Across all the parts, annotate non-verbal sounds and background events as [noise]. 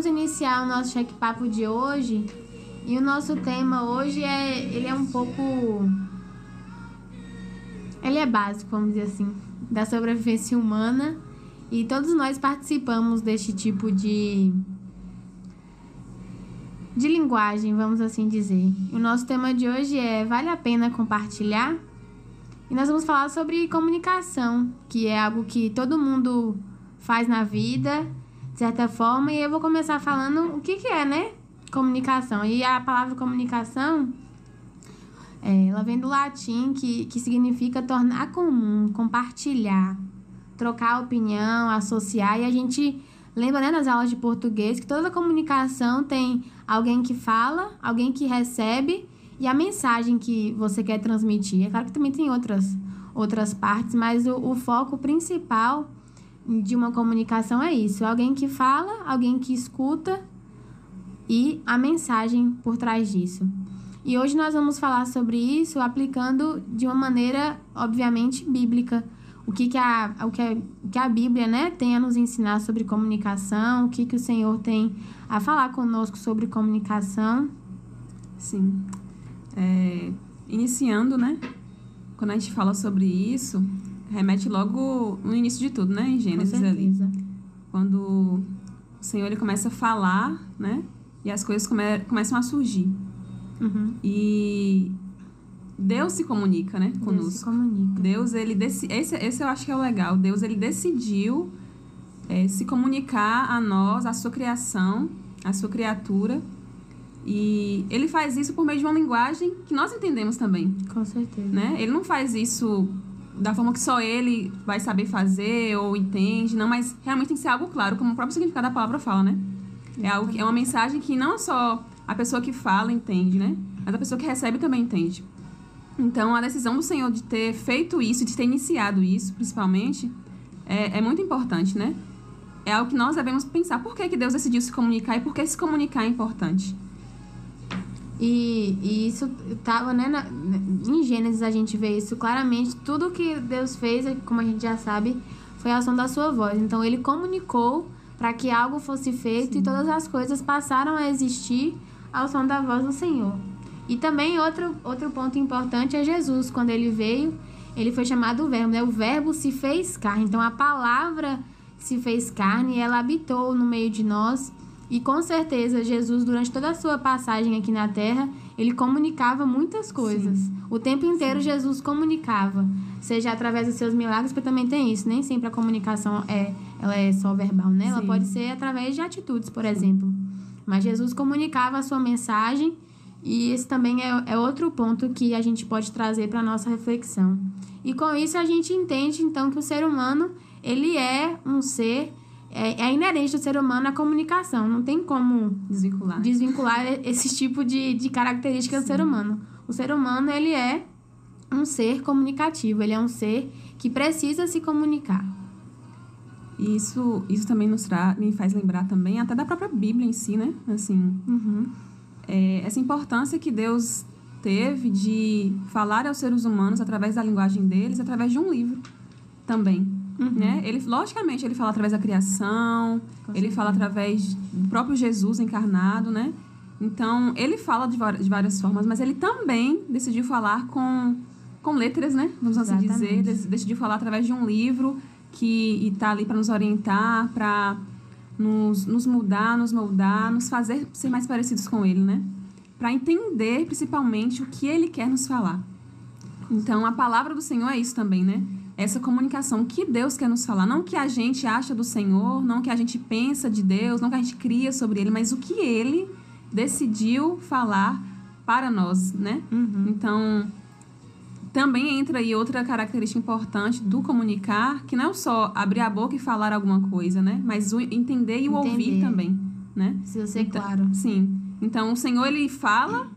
vamos iniciar o nosso cheque-papo de hoje. E o nosso tema hoje é, ele é um pouco ele é básico, vamos dizer assim, da sobrevivência humana. E todos nós participamos deste tipo de de linguagem, vamos assim dizer. O nosso tema de hoje é vale a pena compartilhar? E nós vamos falar sobre comunicação, que é algo que todo mundo faz na vida, certa forma, e eu vou começar falando o que, que é, né? Comunicação. E a palavra comunicação, é, ela vem do latim, que, que significa tornar comum, compartilhar, trocar opinião, associar, e a gente lembra, né, nas aulas de português, que toda comunicação tem alguém que fala, alguém que recebe e a mensagem que você quer transmitir. É claro que também tem outras, outras partes, mas o, o foco principal de uma comunicação é isso: alguém que fala, alguém que escuta e a mensagem por trás disso. E hoje nós vamos falar sobre isso aplicando de uma maneira, obviamente, bíblica. O que, que, a, o que, a, que a Bíblia né, tem a nos ensinar sobre comunicação, o que, que o Senhor tem a falar conosco sobre comunicação. Sim. É, iniciando, né? Quando a gente fala sobre isso, remete logo no início de tudo, né? Em Gênesis ali. Quando o Senhor ele começa a falar, né? E as coisas come começam a surgir. Uhum. E Deus se comunica, né? Conosco. Deus se comunica. Deus, ele esse, esse eu acho que é o legal. Deus, ele decidiu é, se comunicar a nós, a sua criação, a sua criatura. E ele faz isso por meio de uma linguagem que nós entendemos também. Com certeza. Né? Ele não faz isso da forma que só ele vai saber fazer ou entende, não, mas realmente tem que ser algo claro, como o próprio significado da palavra fala, né? É, algo, é uma mensagem que não só a pessoa que fala entende, né? Mas a pessoa que recebe também entende. Então, a decisão do Senhor de ter feito isso, de ter iniciado isso, principalmente, é, é muito importante, né? É algo que nós devemos pensar. Por que, que Deus decidiu se comunicar e por que se comunicar é importante? E, e isso estava, né, na, em Gênesis a gente vê isso claramente. Tudo que Deus fez, como a gente já sabe, foi a ação da sua voz. Então ele comunicou para que algo fosse feito Sim. e todas as coisas passaram a existir ao som da voz do Senhor. E também outro, outro ponto importante é Jesus, quando ele veio, ele foi chamado o verbo, né? O verbo se fez carne. Então a palavra se fez carne e ela habitou no meio de nós e com certeza, Jesus, durante toda a sua passagem aqui na Terra, ele comunicava muitas coisas. Sim. O tempo inteiro, Sim. Jesus comunicava, seja através dos seus milagres, porque também tem isso. Nem sempre a comunicação é, ela é só verbal, né? Sim. Ela pode ser através de atitudes, por exemplo. Mas Jesus comunicava a sua mensagem, e esse também é, é outro ponto que a gente pode trazer para a nossa reflexão. E com isso, a gente entende, então, que o ser humano ele é um ser é, é inerente do ser humano a comunicação. Não tem como desvincular, desvincular esse tipo de, de característica Sim. do ser humano. O ser humano, ele é um ser comunicativo. Ele é um ser que precisa se comunicar. Isso, isso também nos tra me faz lembrar também até da própria Bíblia em si, né? Assim, uhum. é, essa importância que Deus teve de falar aos seres humanos através da linguagem deles, através de um livro também. Uhum. Né? Ele, logicamente, ele fala através da criação, ele fala através do próprio Jesus encarnado, né? Então, ele fala de, de várias formas, mas ele também decidiu falar com, com letras, né? Vamos assim dizer. Decidiu falar através de um livro que está ali para nos orientar, para nos, nos mudar, nos moldar, nos fazer ser mais parecidos com ele, né? Para entender, principalmente, o que ele quer nos falar. Então, a palavra do Senhor é isso também, né? Essa comunicação que Deus quer nos falar, não o que a gente acha do Senhor, não o que a gente pensa de Deus, não o que a gente cria sobre ele, mas o que ele decidiu falar para nós, né? Uhum. Então, também entra aí outra característica importante do comunicar, que não é só abrir a boca e falar alguma coisa, né? Mas o entender e o entender. ouvir também, né? Se você então, claro. Sim. Então, o Senhor ele fala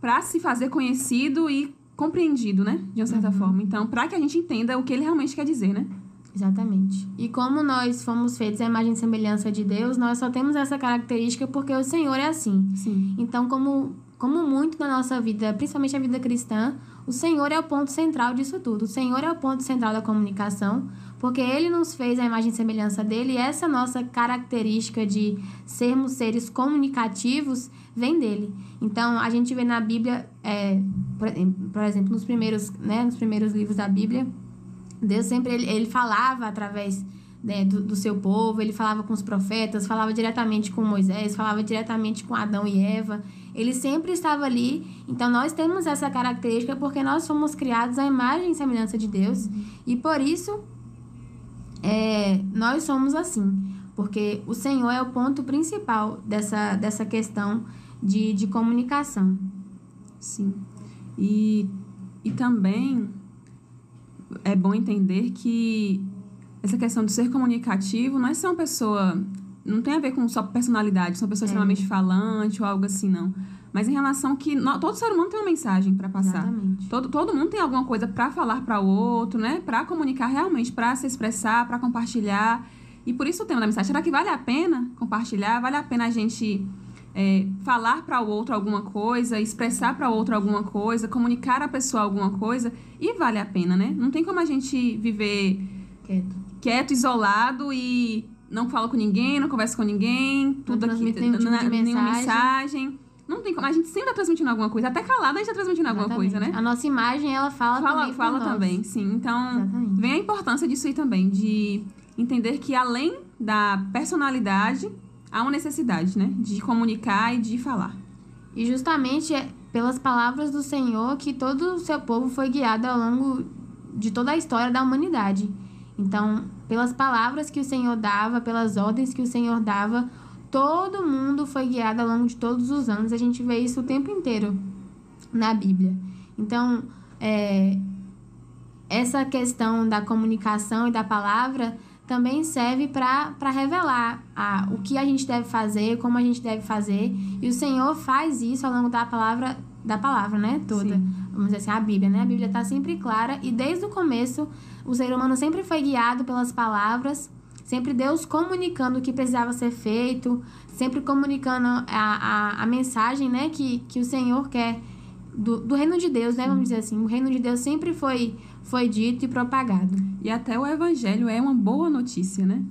para se fazer conhecido e compreendido, né? De uma certa uhum. forma. Então, para que a gente entenda o que ele realmente quer dizer, né? Exatamente. E como nós fomos feitos à imagem e semelhança de Deus, nós só temos essa característica porque o Senhor é assim. Sim. Então, como, como muito na nossa vida, principalmente a vida cristã, o Senhor é o ponto central disso tudo. O Senhor é o ponto central da comunicação, porque ele nos fez a imagem e semelhança dele, e essa nossa característica de sermos seres comunicativos vem dele. Então, a gente vê na Bíblia, é, por, exemplo, nos primeiros, né, nos primeiros livros da Bíblia, Deus sempre ele, ele falava através né, do, do, seu povo, ele falava com os profetas, falava diretamente com Moisés, falava diretamente com Adão e Eva. Ele sempre estava ali. Então, nós temos essa característica porque nós fomos criados à imagem e semelhança de Deus. E por isso, é, nós somos assim, porque o Senhor é o ponto principal dessa, dessa questão de, de comunicação. Sim. E, e também é bom entender que essa questão de ser comunicativo não é ser uma pessoa. Não tem a ver com só personalidade, ser uma pessoa é. extremamente falante ou algo assim, não. Mas em relação que todo ser humano tem uma mensagem para passar. Exatamente. Todo, todo mundo tem alguma coisa para falar para o outro, né? Para comunicar realmente, para se expressar, para compartilhar. E por isso o tema da mensagem. Será que vale a pena compartilhar? Vale a pena a gente é, falar para o outro alguma coisa, expressar para o outro alguma coisa, comunicar a pessoa alguma coisa? E vale a pena, né? Não tem como a gente viver quieto, quieto isolado e não fala com ninguém, não conversa com ninguém, tudo aqui, tipo na, nenhuma mensagem. Não tem como. A gente sempre tá transmitindo alguma coisa. Até calada a gente tá transmitindo Exatamente. alguma coisa, né? A nossa imagem, ela fala, fala também. Fala também, sim. Então, Exatamente. vem a importância disso aí também, de entender que além da personalidade, há uma necessidade, né? De comunicar e de falar. E justamente é pelas palavras do Senhor que todo o seu povo foi guiado ao longo de toda a história da humanidade. Então, pelas palavras que o Senhor dava, pelas ordens que o Senhor dava, Todo mundo foi guiado ao longo de todos os anos. A gente vê isso o tempo inteiro na Bíblia. Então, é, essa questão da comunicação e da palavra também serve para revelar a, o que a gente deve fazer, como a gente deve fazer. E o Senhor faz isso ao longo da palavra, da palavra, né? Toda. Sim. Vamos dizer assim, a Bíblia, né? A Bíblia está sempre clara e desde o começo o ser humano sempre foi guiado pelas palavras Sempre Deus comunicando o que precisava ser feito, sempre comunicando a, a, a mensagem né, que, que o Senhor quer do, do reino de Deus, né? Vamos dizer assim. O reino de Deus sempre foi, foi dito e propagado. E até o evangelho é uma boa notícia, né?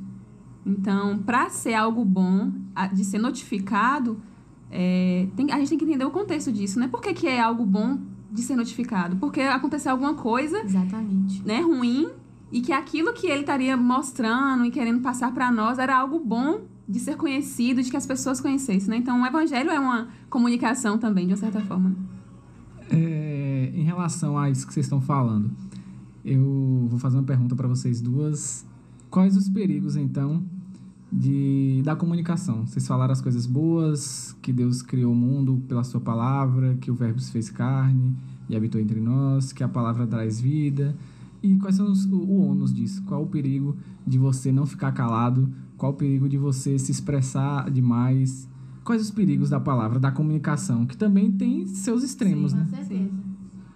Então, para ser algo bom, de ser notificado, é, tem, a gente tem que entender o contexto disso, né? Por que, que é algo bom de ser notificado? Porque aconteceu alguma coisa Exatamente. Né, ruim e que aquilo que ele estaria mostrando e querendo passar para nós era algo bom de ser conhecido, de que as pessoas conhecessem, né? Então, o evangelho é uma comunicação também, de uma certa forma. É, em relação a isso que vocês estão falando, eu vou fazer uma pergunta para vocês duas. Quais os perigos, então, de, da comunicação? Vocês falaram as coisas boas, que Deus criou o mundo pela sua palavra, que o verbo se fez carne e habitou entre nós, que a palavra traz vida e quais são os, o, o ônus disso? Qual o perigo de você não ficar calado? Qual o perigo de você se expressar demais? Quais os perigos da palavra, da comunicação, que também tem seus extremos, Sim, né? Com certeza.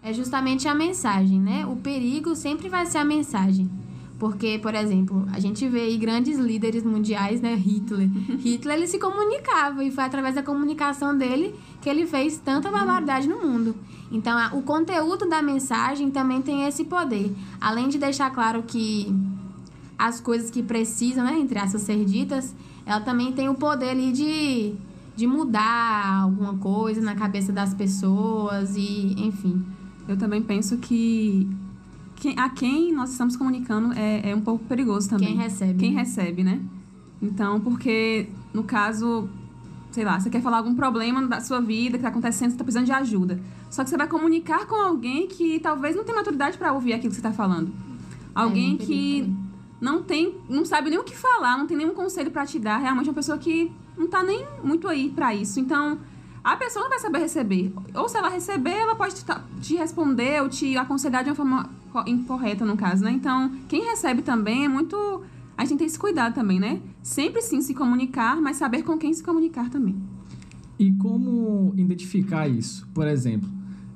É justamente a mensagem, né? O perigo sempre vai ser a mensagem. Porque, por exemplo, a gente vê aí grandes líderes mundiais, né? Hitler. [laughs] Hitler, ele se comunicava e foi através da comunicação dele que ele fez tanta barbaridade no mundo. Então, o conteúdo da mensagem também tem esse poder. Além de deixar claro que as coisas que precisam, né, entre essas ser ditas, ela também tem o poder ali de, de mudar alguma coisa na cabeça das pessoas e, enfim. Eu também penso que quem, a quem nós estamos comunicando é, é um pouco perigoso também. Quem recebe. Quem né? recebe, né? Então, porque no caso, sei lá, você quer falar algum problema da sua vida que está acontecendo, você está precisando de ajuda. Só que você vai comunicar com alguém que talvez não tenha maturidade para ouvir aquilo que você está falando. Alguém é, que não tem, não sabe nem o que falar, não tem nenhum conselho para te dar. Realmente é uma pessoa que não está nem muito aí para isso. Então, a pessoa não vai saber receber. Ou se ela receber, ela pode te responder ou te aconselhar de uma forma incorreta, no caso, né? Então, quem recebe também é muito a gente tem que ter esse cuidado também, né? Sempre sim se comunicar, mas saber com quem se comunicar também. E como identificar isso? Por exemplo,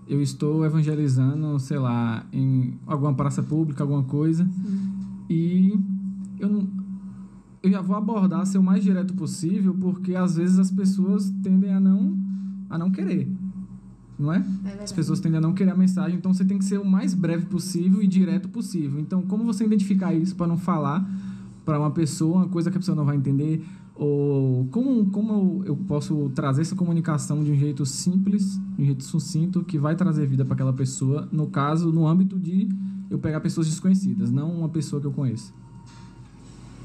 eu estou evangelizando, sei lá, em alguma praça pública, alguma coisa, sim. e eu não, eu já vou abordar ser o mais direto possível, porque às vezes as pessoas tendem a não a não querer. não é? é As pessoas tendem a não querer a mensagem, então você tem que ser o mais breve possível e direto possível. Então, como você identificar isso para não falar para uma pessoa uma coisa que a pessoa não vai entender? Ou como, como eu posso trazer essa comunicação de um jeito simples, de um jeito sucinto, que vai trazer vida para aquela pessoa, no caso, no âmbito de eu pegar pessoas desconhecidas, não uma pessoa que eu conheço.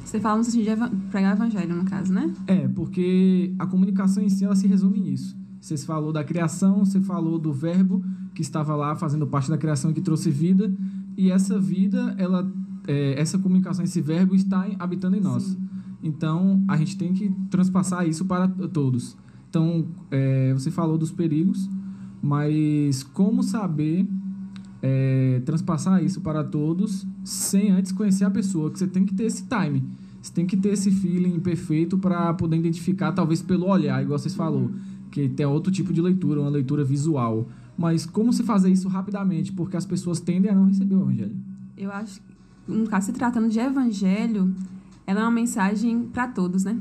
Você fala no sentido de pregar evangelho, no caso, né? É, porque a comunicação em si, ela se resume nisso você falou da criação, você falou do verbo que estava lá fazendo parte da criação e que trouxe vida. E essa vida, ela, é, essa comunicação, esse verbo está habitando em nós. Sim. Então, a gente tem que transpassar isso para todos. Então, é, você falou dos perigos, mas como saber é, transpassar isso para todos sem antes conhecer a pessoa? Que você tem que ter esse time. Você tem que ter esse feeling perfeito para poder identificar, talvez pelo olhar, igual vocês falou que tem outro tipo de leitura, uma leitura visual. Mas como se fazer isso rapidamente? Porque as pessoas tendem a não receber o evangelho. Eu acho que, no caso, se tratando de evangelho, ela é uma mensagem para todos, né?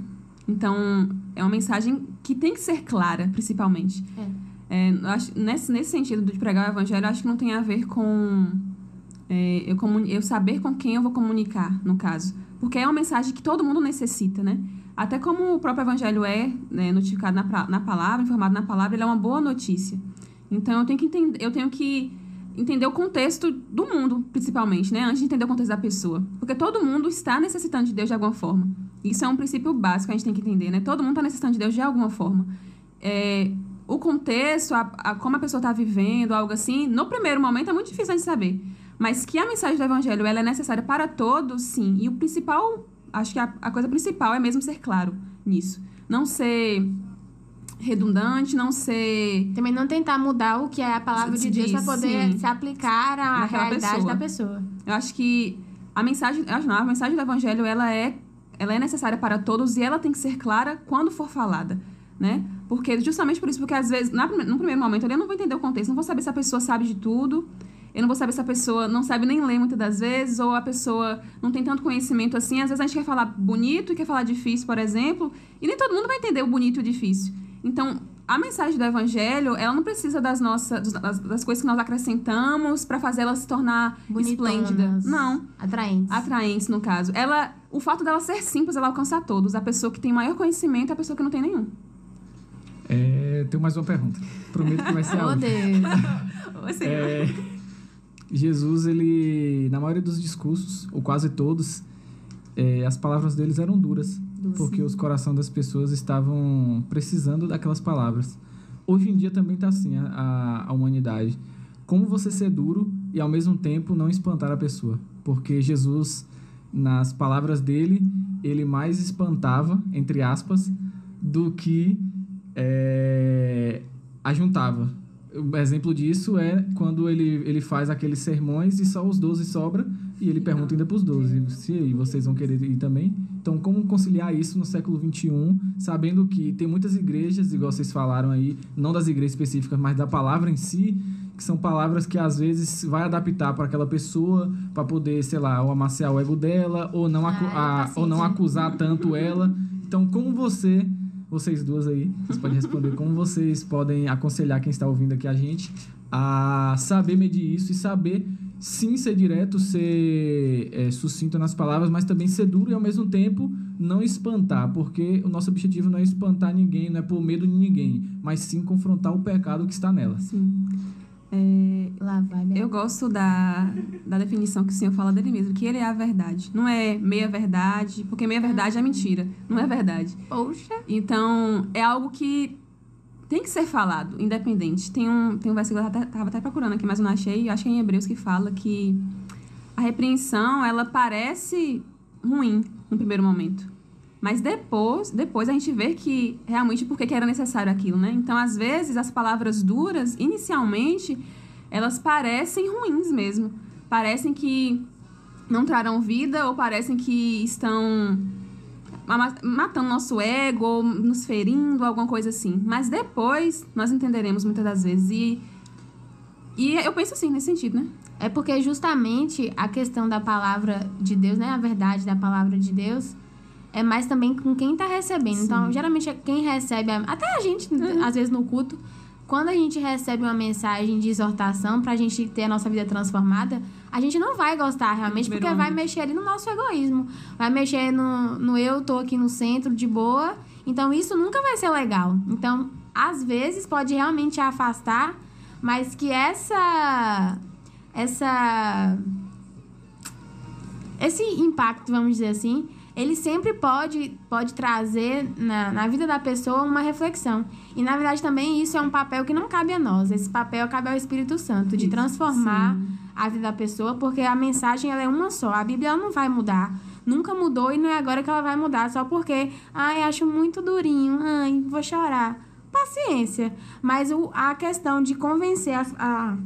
Então, é uma mensagem que tem que ser clara, principalmente. É. É, acho, nesse, nesse sentido de pregar o evangelho, eu acho que não tem a ver com é, eu, eu saber com quem eu vou comunicar, no caso. Porque é uma mensagem que todo mundo necessita, né? Até como o próprio evangelho é né, notificado na, na palavra, informado na palavra, ele é uma boa notícia. Então eu tenho que entender, eu tenho que entender o contexto do mundo, principalmente, né? Antes de entender o contexto da pessoa. Porque todo mundo está necessitando de Deus de alguma forma. Isso é um princípio básico que a gente tem que entender, né? Todo mundo está necessitando de Deus de alguma forma. É, o contexto, a, a, como a pessoa está vivendo, algo assim, no primeiro momento é muito difícil a gente saber. Mas que a mensagem do evangelho ela é necessária para todos, sim. E o principal acho que a, a coisa principal é mesmo ser claro nisso. Não ser redundante, não ser. Também não tentar mudar o que é a palavra de Deus para poder sim. se aplicar à realidade pessoa. da pessoa. Eu acho que a mensagem, acho não, a mensagem do evangelho ela é, ela é necessária para todos e ela tem que ser clara quando for falada, né? Porque justamente por isso, porque às vezes, na, no primeiro momento, eu não vou entender o contexto, não vou saber se a pessoa sabe de tudo, eu não vou saber se a pessoa não sabe nem ler muitas das vezes, ou a pessoa não tem tanto conhecimento assim. Às vezes a gente quer falar bonito e quer falar difícil, por exemplo, e nem todo mundo vai entender o bonito e o difícil. Então, a mensagem do evangelho, ela não precisa das nossas das, das coisas que nós acrescentamos para fazer ela se tornar Bonitonas, esplêndida. Não. Atraentes. Atraentes, no caso. Ela, o fato dela ser simples, ela alcança a todos. A pessoa que tem maior conhecimento é a pessoa que não tem nenhum. É, tenho mais uma pergunta. Prometo que vai ser [laughs] a oh, Deus. [laughs] é, Jesus, ele, na maioria dos discursos, ou quase todos, é, as palavras deles eram duras, Doce. porque os corações das pessoas estavam precisando daquelas palavras. Hoje em dia também está assim a, a humanidade. Como você ser duro e ao mesmo tempo não espantar a pessoa? Porque Jesus, nas palavras dele, ele mais espantava, entre aspas, do que é, ajuntava o exemplo disso é quando ele, ele faz aqueles sermões e só os 12 sobra e ele pergunta ainda para os 12 se vocês vão querer ir também. Então, como conciliar isso no século 21, sabendo que tem muitas igrejas, igual vocês falaram aí, não das igrejas específicas, mas da palavra em si, que são palavras que às vezes vai adaptar para aquela pessoa para poder, sei lá, ou amaciar o ego dela ou não, ah, a, ou não acusar tanto ela. Então, como você vocês duas aí, vocês podem responder como vocês podem aconselhar quem está ouvindo aqui a gente a saber medir isso e saber sim ser direto, ser é, sucinto nas palavras, mas também ser duro e ao mesmo tempo não espantar, porque o nosso objetivo não é espantar ninguém, não é por medo de ninguém, mas sim confrontar o pecado que está nela. Sim. É, Lá vai, eu gosto da, da definição que o Senhor fala dele mesmo, que ele é a verdade. Não é meia verdade, porque meia verdade é mentira. Não é verdade. Poxa. Então, é algo que tem que ser falado, independente. Tem um, tem um versículo que eu estava até procurando aqui, mas eu não achei. Acho que é em Hebreus que fala que a repreensão, ela parece ruim no primeiro momento. Mas depois, depois a gente vê que realmente por que era necessário aquilo, né? Então, às vezes, as palavras duras, inicialmente, elas parecem ruins mesmo. Parecem que não trarão vida ou parecem que estão matando nosso ego ou nos ferindo, alguma coisa assim. Mas depois nós entenderemos muitas das vezes. E, e eu penso assim, nesse sentido, né? É porque justamente a questão da palavra de Deus, né? A verdade da palavra de Deus é mais também com quem está recebendo. Então, Sim. Então, geralmente, quem recebe, até a gente, uhum. às vezes no culto, quando a gente recebe uma mensagem de exortação pra gente ter a nossa vida transformada, a gente não vai gostar realmente, porque vai mexer ali no nosso egoísmo. Vai mexer no, no eu tô aqui no centro de boa. Então isso nunca vai ser legal. Então, às vezes pode realmente afastar, mas que essa essa esse impacto, vamos dizer assim, ele sempre pode, pode trazer na, na vida da pessoa uma reflexão. E, na verdade, também isso é um papel que não cabe a nós. Esse papel cabe ao Espírito Santo, de transformar sim. a vida da pessoa, porque a mensagem ela é uma só. A Bíblia não vai mudar. Nunca mudou e não é agora que ela vai mudar, só porque, ai, acho muito durinho, ai, vou chorar. Paciência. Mas o, a questão de convencer as, a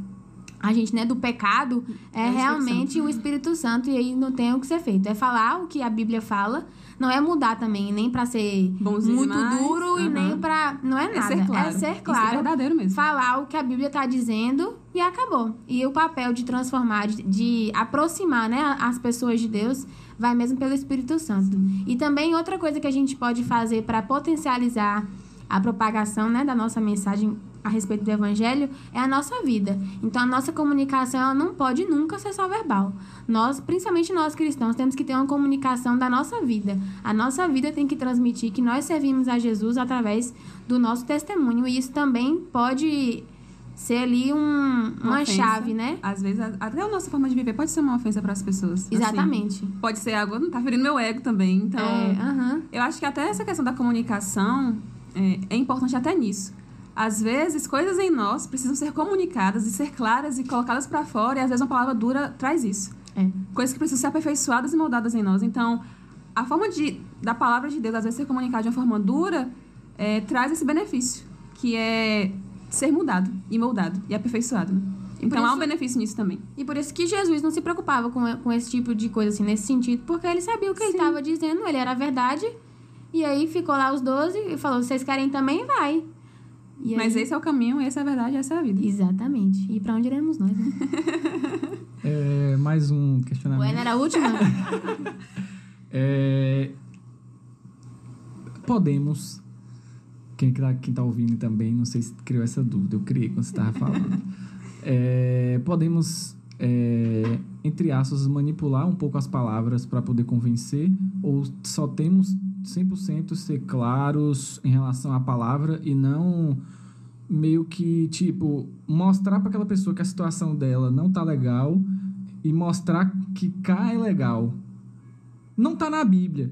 a gente, né, do pecado, é, é realmente o Espírito Santo e aí não tem o que ser feito. É falar o que a Bíblia fala, não é mudar também, nem para ser Bonzinho muito demais. duro uhum. e nem para não é, é nada. É ser claro. É ser claro. Verdadeiro mesmo. Falar o que a Bíblia tá dizendo e acabou. E o papel de transformar, de, de aproximar, né, as pessoas de Deus vai mesmo pelo Espírito Santo. Sim. E também outra coisa que a gente pode fazer para potencializar a propagação, né, da nossa mensagem a respeito do evangelho é a nossa vida. Então a nossa comunicação ela não pode nunca ser só verbal. Nós, principalmente nós cristãos, temos que ter uma comunicação da nossa vida. A nossa vida tem que transmitir que nós servimos a Jesus através do nosso testemunho e isso também pode ser ali um, uma, uma chave, né? Às vezes, até a nossa forma de viver pode ser uma ofensa para as pessoas. Assim. Exatamente. Assim, pode ser algo, não tá ferindo meu ego também. Então, é, uh -huh. eu acho que até essa questão da comunicação é, é importante até nisso. Às vezes, coisas em nós precisam ser comunicadas e ser claras e colocadas para fora, e às vezes uma palavra dura traz isso. É. Coisas que precisam ser aperfeiçoadas e moldadas em nós. Então, a forma de, da palavra de Deus, às vezes, ser comunicada de uma forma dura, é, traz esse benefício, que é ser mudado e moldado e aperfeiçoado. Né? Então, isso, há um benefício nisso também. E por isso que Jesus não se preocupava com, com esse tipo de coisa, assim, nesse sentido, porque ele sabia o que Sim. ele estava dizendo, ele era a verdade. E aí ficou lá os doze e falou: vocês querem também? Vai. E Mas aí... esse é o caminho, essa é a verdade, essa é a vida. Exatamente. E para onde iremos nós, né? [laughs] é, mais um questionamento. O Ana era a última? [laughs] é, podemos... Quem está quem tá ouvindo também, não sei se criou essa dúvida. Eu criei quando você estava falando. [laughs] é, podemos, é, entre aspas, manipular um pouco as palavras para poder convencer? Ou só temos 100% ser claros em relação à palavra e não meio que, tipo, mostrar para aquela pessoa que a situação dela não tá legal e mostrar que cá é legal. Não tá na Bíblia.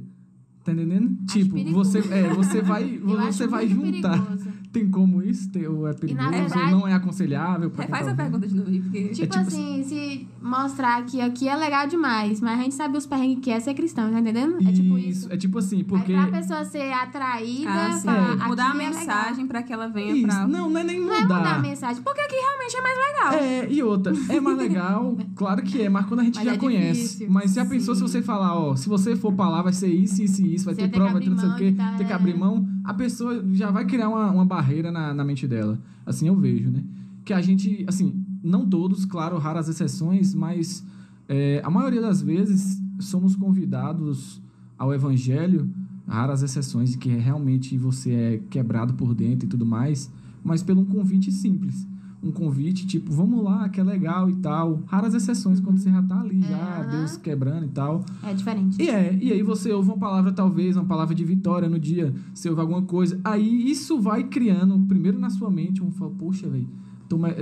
Tá entendendo? Acho tipo, perigoso. você, é, você vai, [laughs] você vai juntar. Perigoso. Tem como isso? Tem, ou é perigoso? Verdade, ou não é aconselhável? É, faz a pergunta de novo aí. Porque... Tipo, é, tipo assim, se mostrar que aqui é legal demais, mas a gente sabe os perrengues que é ser cristão, tá entendendo? É tipo isso. É tipo assim, porque... É pra pessoa ser atraída, ah, pra, mudar a é mensagem é pra que ela venha isso. pra... Não, não é nem mudar. Não é mudar a mensagem, porque aqui realmente é mais legal. É, e outra, é mais legal, [laughs] claro que é, mas quando a gente mas já é conhece. Difícil. Mas já pensou se você falar, ó, se você for pra lá, vai ser isso, isso e isso, vai você ter prova, vai ter não sei o quê, tá, ter que abrir mão, a pessoa já vai criar uma, uma barreira na, na mente dela. Assim eu vejo, né? Que a gente, assim, não todos, claro, raras exceções, mas é, a maioria das vezes somos convidados ao evangelho, raras exceções de que realmente você é quebrado por dentro e tudo mais, mas pelo um convite simples um convite, tipo, vamos lá, que é legal e tal. Raras exceções quando você já tá ali, é, já, Deus quebrando e tal. É diferente. E é, e aí você ouve uma palavra, talvez, uma palavra de vitória no dia, você ouve alguma coisa. Aí isso vai criando, primeiro na sua mente, um fala, poxa, velho.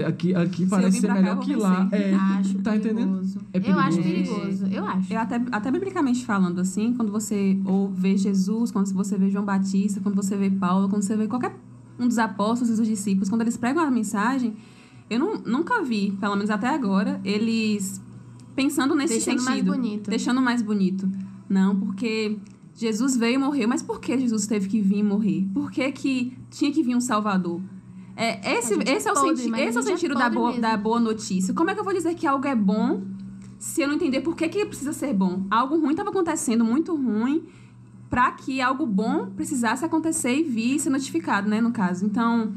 Aqui, aqui parece ser melhor que lá. É, acho tá perigoso. entendendo? É perigoso. Eu acho perigoso, eu acho. Eu até, até biblicamente falando assim, quando você ou vê Jesus, quando você vê João Batista, quando você vê Paulo, quando você vê qualquer um dos apóstolos e dos discípulos, quando eles pregam a mensagem, eu não, nunca vi, pelo menos até agora, eles pensando nesse deixando sentido. Deixando mais bonito. Deixando mais bonito. Não, porque Jesus veio e morreu, mas por que Jesus teve que vir e morrer? Por que, que tinha que vir um Salvador? É, esse, esse, é o senti esse é o sentido da boa, da boa notícia. Como é que eu vou dizer que algo é bom se eu não entender por que, que precisa ser bom? Algo ruim estava acontecendo, muito ruim, para que algo bom precisasse acontecer e vir ser notificado, né, no caso. Então,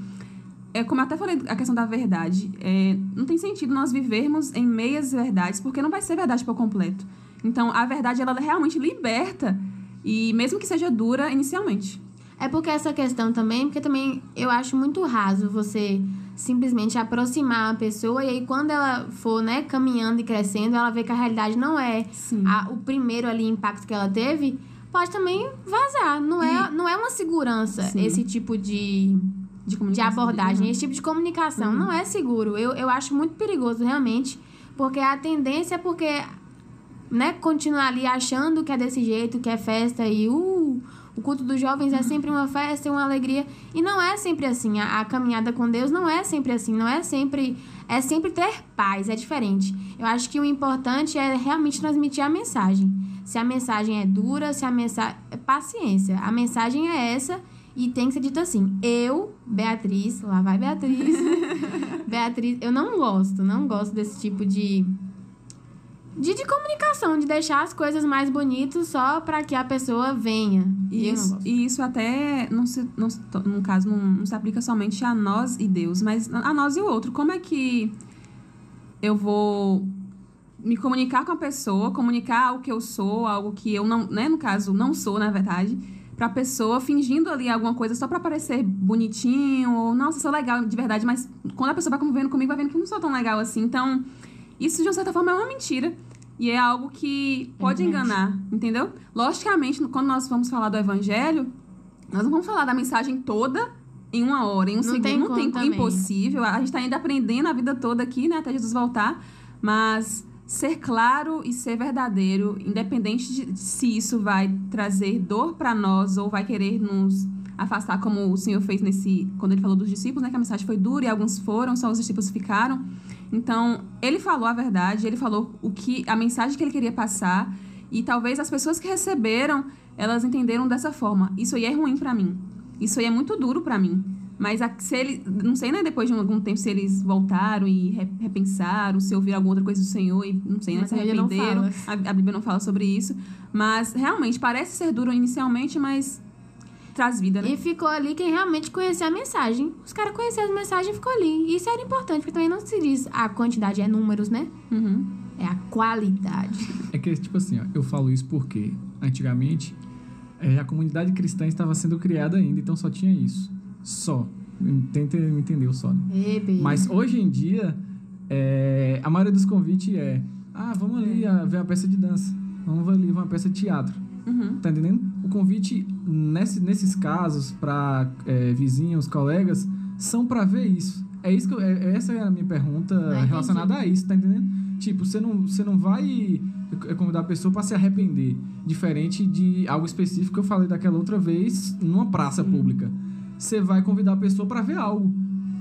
é como eu até falei a questão da verdade. É, não tem sentido nós vivermos em meias verdades, porque não vai ser verdade por completo. Então, a verdade, ela realmente liberta, e mesmo que seja dura inicialmente. É porque essa questão também, porque também eu acho muito raso você simplesmente aproximar a pessoa e aí quando ela for, né, caminhando e crescendo, ela vê que a realidade não é a, o primeiro ali impacto que ela teve, pode também vazar. Não é, e... não é uma segurança Sim. esse tipo de, de, de abordagem, esse tipo de comunicação. Uhum. Não é seguro. Eu, eu acho muito perigoso, realmente, porque a tendência é porque, né, continuar ali achando que é desse jeito, que é festa e uh, o culto dos jovens é sempre uma festa e uma alegria. E não é sempre assim. A, a, caminhada com Deus não é sempre assim. Não é sempre. É sempre ter paz. É diferente. Eu acho que o importante é realmente transmitir a mensagem. Se a mensagem é dura, se a mensagem. É paciência. A mensagem é essa e tem que ser dito assim. Eu, Beatriz, lá vai Beatriz. [laughs] Beatriz, eu não gosto, não gosto desse tipo de de, de comunicação, de deixar as coisas mais bonitas só para que a pessoa venha. Isso, e isso até, não se, não, no caso, não, não se aplica somente a nós e Deus, mas a nós e o outro. Como é que eu vou me comunicar com a pessoa, comunicar o que eu sou, algo que eu não, né, no caso, não sou, na verdade, pra pessoa fingindo ali alguma coisa só para parecer bonitinho, ou, nossa, sou legal de verdade, mas quando a pessoa vai convivendo comigo, vai vendo que eu não sou tão legal assim. Então, isso de uma certa forma é uma mentira. E é algo que pode enganar, entendeu? Logicamente, quando nós vamos falar do evangelho, nós não vamos falar da mensagem toda em uma hora, em um não segundo. Tem não tem também. impossível. A gente está ainda aprendendo a vida toda aqui, né? Até Jesus voltar. Mas ser claro e ser verdadeiro, independente de se isso vai trazer dor para nós ou vai querer nos afastar, como o Senhor fez nesse. Quando ele falou dos discípulos, né? Que a mensagem foi dura e alguns foram, só os discípulos ficaram. Então, ele falou a verdade, ele falou o que a mensagem que ele queria passar e talvez as pessoas que receberam, elas entenderam dessa forma. Isso aí é ruim para mim. Isso aí é muito duro para mim. Mas a, se ele, não sei, né, depois de algum tempo, se eles voltaram e repensaram, se ouviram alguma outra coisa do Senhor e não sei, né, se arrependeram. A, a Bíblia não fala sobre isso. Mas realmente parece ser duro inicialmente, mas traz vida, né? E ficou ali quem realmente conhecia a mensagem. Os caras conheciam a mensagem e ficou ali. E isso era importante, porque também não se diz a quantidade, é números, né? Uhum. É a qualidade. [laughs] É que, tipo assim, ó, eu falo isso porque antigamente é, a comunidade cristã estava sendo criada ainda, então só tinha isso. Só. Tenta entender o só. Né? Mas hoje em dia, é, a maioria dos convites é: ah, vamos ali é. ver uma peça de dança, vamos ali ver uma peça de teatro. Uhum. Tá entendendo? O convite nesse, nesses casos para é, vizinhos, colegas, são para ver isso. É isso que eu, é, essa é a minha pergunta ah, relacionada a isso, tá entendendo? Tipo, você não, você não vai convidar a pessoa para se arrepender, diferente de algo específico que eu falei daquela outra vez numa praça Sim. pública. Você vai convidar a pessoa para ver algo,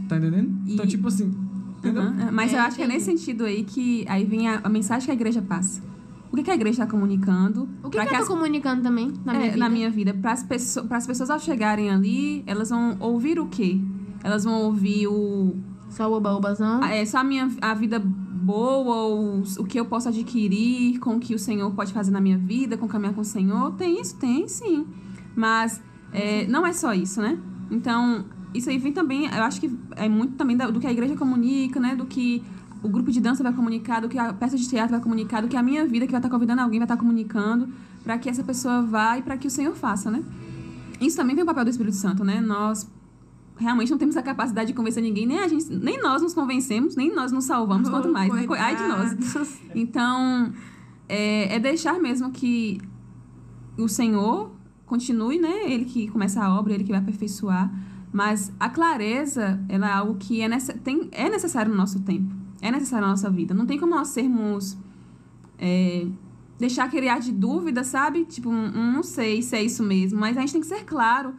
tá entendendo? Então, e... Então, tipo assim, entendeu? Uhum. Mas é, eu acho que é nesse sentido aí que aí vem a, a mensagem que a igreja passa o que, que a igreja está comunicando. O que, que, que eu estou comunicando também na minha é, vida? Na minha vida. Para as pessoas, as pessoas ao chegarem ali, elas vão ouvir o quê? Elas vão ouvir o. Só o oba-obazão? É, só a minha a vida boa, ou o que eu posso adquirir com o que o Senhor pode fazer na minha vida, com caminhar com o Senhor. Tem isso? Tem, sim. Mas é, não é só isso, né? Então, isso aí vem também, eu acho que é muito também do que a igreja comunica, né? Do que o grupo de dança vai comunicar, do que a peça de teatro vai comunicar, do que a minha vida, que vai estar convidando alguém, vai estar comunicando, para que essa pessoa vá e para que o Senhor faça, né? Isso também tem o papel do Espírito Santo, né? Nós realmente não temos a capacidade de convencer ninguém, nem a gente, nem nós nos convencemos, nem nós nos salvamos, oh, quanto mais, né? Ai de nós. Então, é, é deixar mesmo que o Senhor continue, né? Ele que começa a obra, ele que vai aperfeiçoar. Mas a clareza, ela é algo que é, nesse, tem, é necessário no nosso tempo é necessário na nossa vida. Não tem como nós sermos. É, deixar aquele ar de dúvida, sabe? Tipo, um, não sei se é isso mesmo, mas a gente tem que ser claro,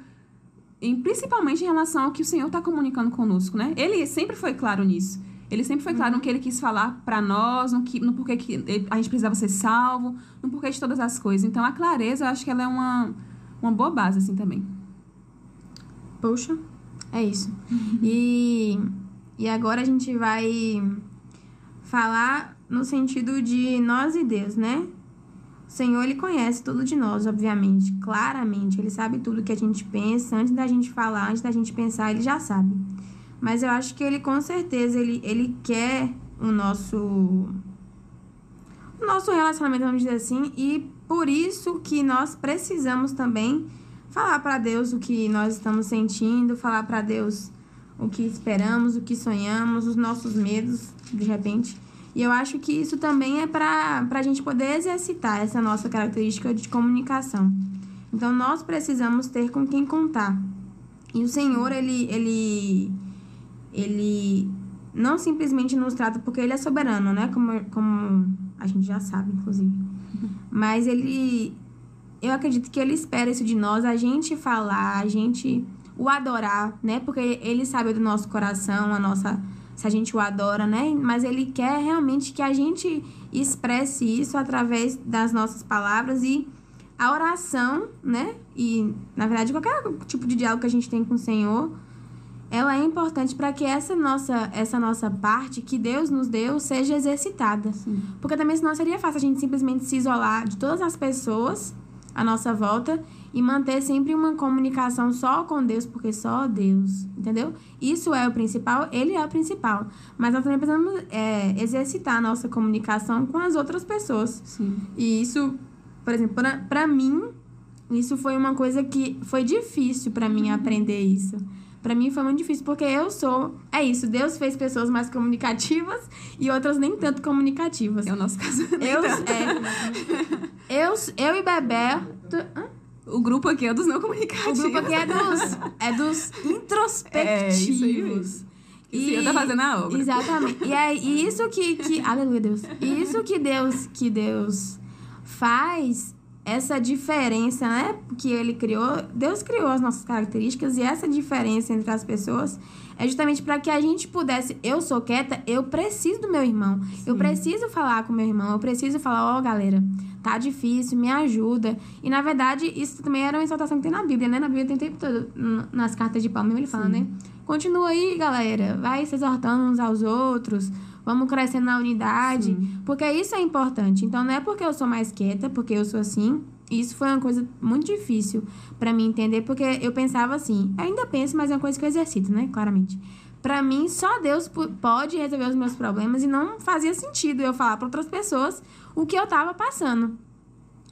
em, principalmente em relação ao que o Senhor está comunicando conosco, né? Ele sempre foi claro nisso. Ele sempre foi claro uhum. no que ele quis falar para nós, no, que, no porquê que a gente precisava ser salvo, no porquê de todas as coisas. Então, a clareza, eu acho que ela é uma, uma boa base, assim, também. Poxa, é isso. e, e agora a gente vai falar no sentido de nós e Deus, né? O Senhor, ele conhece tudo de nós, obviamente, claramente. Ele sabe tudo que a gente pensa, antes da gente falar, antes da gente pensar, ele já sabe. Mas eu acho que ele, com certeza, ele, ele quer o nosso... O nosso relacionamento, vamos dizer assim, e por isso que nós precisamos também falar para Deus o que nós estamos sentindo, falar para Deus o que esperamos, o que sonhamos, os nossos medos, de repente. E eu acho que isso também é para a gente poder exercitar essa nossa característica de comunicação. Então, nós precisamos ter com quem contar. E o Senhor, ele, ele, ele não simplesmente nos trata porque ele é soberano, né? Como, como a gente já sabe, inclusive. Mas ele, eu acredito que ele espera isso de nós, a gente falar, a gente o adorar, né? Porque ele sabe do nosso coração, a nossa se a gente o adora, né? Mas ele quer realmente que a gente expresse isso através das nossas palavras e a oração, né? E na verdade qualquer tipo de diálogo que a gente tem com o Senhor, ela é importante para que essa nossa essa nossa parte que Deus nos deu seja exercitada. Sim. Porque também senão seria fácil a gente simplesmente se isolar de todas as pessoas à nossa volta e manter sempre uma comunicação só com Deus, porque só Deus, entendeu? Isso é o principal, ele é o principal. Mas nós também precisamos é, exercitar a nossa comunicação com as outras pessoas. Sim. E isso, por exemplo, para mim, isso foi uma coisa que foi difícil para mim aprender isso. Para mim foi muito difícil, porque eu sou. É isso, Deus fez pessoas mais comunicativas e outras nem tanto comunicativas. É o nosso caso. [laughs] Eu, é, eu, eu e Bebeto. Hã? O grupo aqui é dos não comunicativos. O grupo aqui é dos, é dos introspectivos. É. E, tá fazendo a obra. Exatamente. E é isso que, que. Aleluia, Deus. Isso que Deus, que Deus faz, essa diferença, né? Que ele criou. Deus criou as nossas características e essa diferença entre as pessoas é justamente para que a gente pudesse. Eu sou quieta, eu preciso do meu irmão. Sim. Eu preciso falar com meu irmão. Eu preciso falar, ó, oh, galera, tá difícil, me ajuda. E na verdade, isso também era uma exaltação que tem na Bíblia, né? Na Bíblia tem o tempo todo, nas cartas de Paulo, ele fala, Sim. né? Continua aí, galera. Vai se exortando uns aos outros. Vamos crescendo na unidade. Sim. Porque isso é importante. Então, não é porque eu sou mais quieta, porque eu sou assim. Isso foi uma coisa muito difícil para mim entender, porque eu pensava assim, ainda penso, mas é uma coisa que eu exercito, né? Claramente. Para mim, só Deus pode resolver os meus problemas e não fazia sentido eu falar para outras pessoas o que eu tava passando.